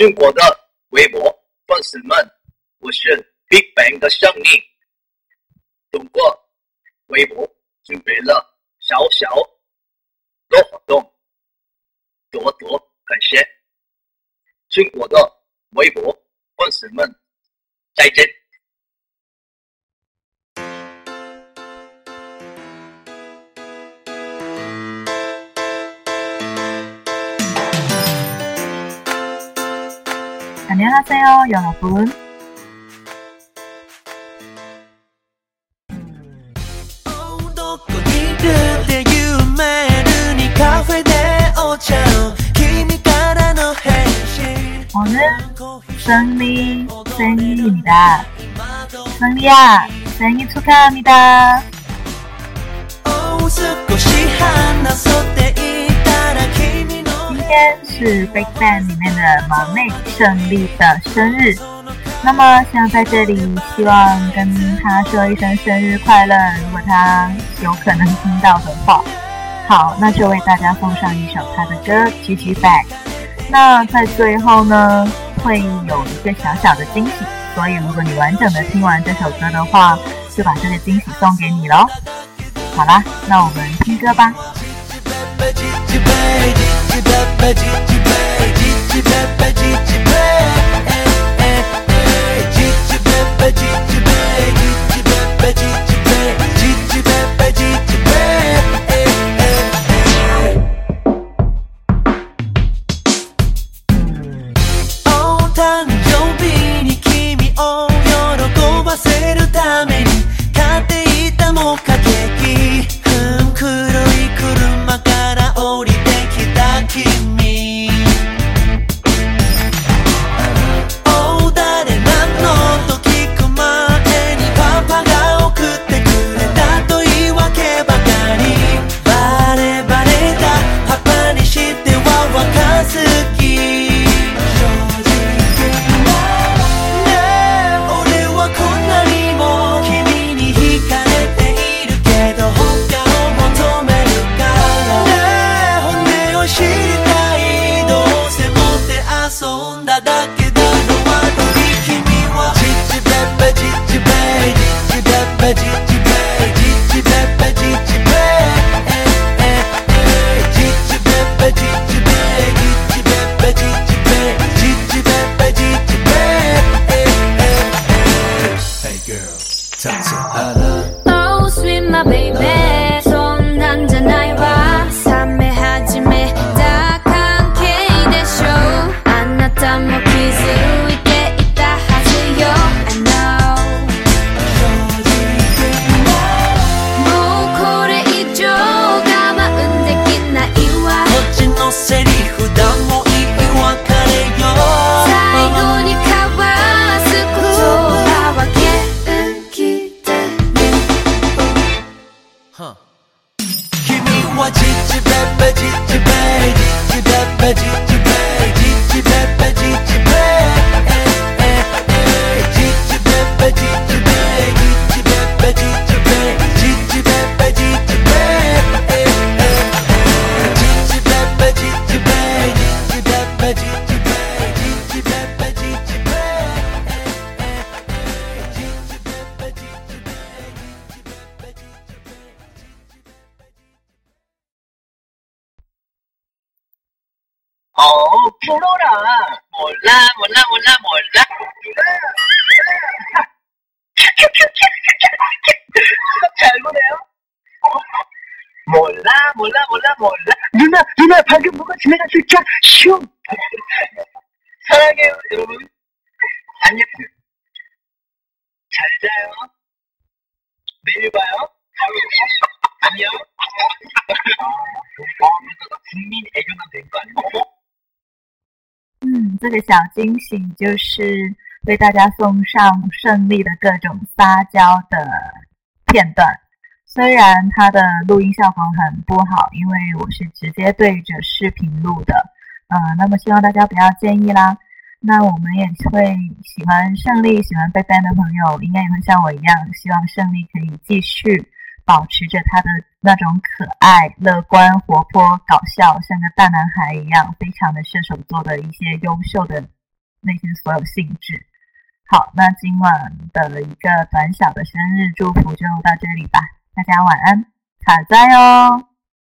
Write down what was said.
中国的微博粉丝们，我是 Big Bang 的胜利。通过微博准备了小小的活动，多多感谢中国的微博粉丝们，再见。 안녕하세요, 여러분. 오늘 쌍리 쌍리입니다. 쌍리야, 쌍리 축하합니다. Oh 少し話そうって言ったら君の今天是 Big Bang 里面的忙内胜利的生日，那么想在这里希望跟他说一声生日快乐，如果他有可能听到的话。好，那就为大家送上一首他的歌《GG Back》。那在最后呢，会有一个小小的惊喜，所以如果你完整的听完这首歌的话，就把这个惊喜送给你喽。好啦，那我们听歌吧。 哼！喊我鸡鸡贝贝，鸡鸡贝，鸡鸡贝贝，鸡鸡贝，鸡鸡贝贝，鸡鸡。 어, 풀어라. 몰라, 몰라, 몰라, 몰라. 잘 보네요. 몰라, 몰라, 몰라, 몰라. 누나, 누나, 방금 뭐가 지나갔을까? 슝! 사랑해요, 여러분. 안녕. 잘 자요. 내일 봐요. 안녕. 국민 애교가 된 거 아니야? 这个小惊喜就是为大家送上胜利的各种撒娇的片段。虽然它的录音效果很不好，因为我是直接对着视频录的，呃，那么希望大家不要介意啦。那我们也会喜欢胜利、喜欢 Big Bang 的朋友，应该也会像我一样，希望胜利可以继续保持着他的那种可爱乐观活泼搞笑像个大男孩一样非常的射手座的一些优秀的那些所有性质。好那今晚的一个短小的生日祝福就到这里吧大家晚安好在哦。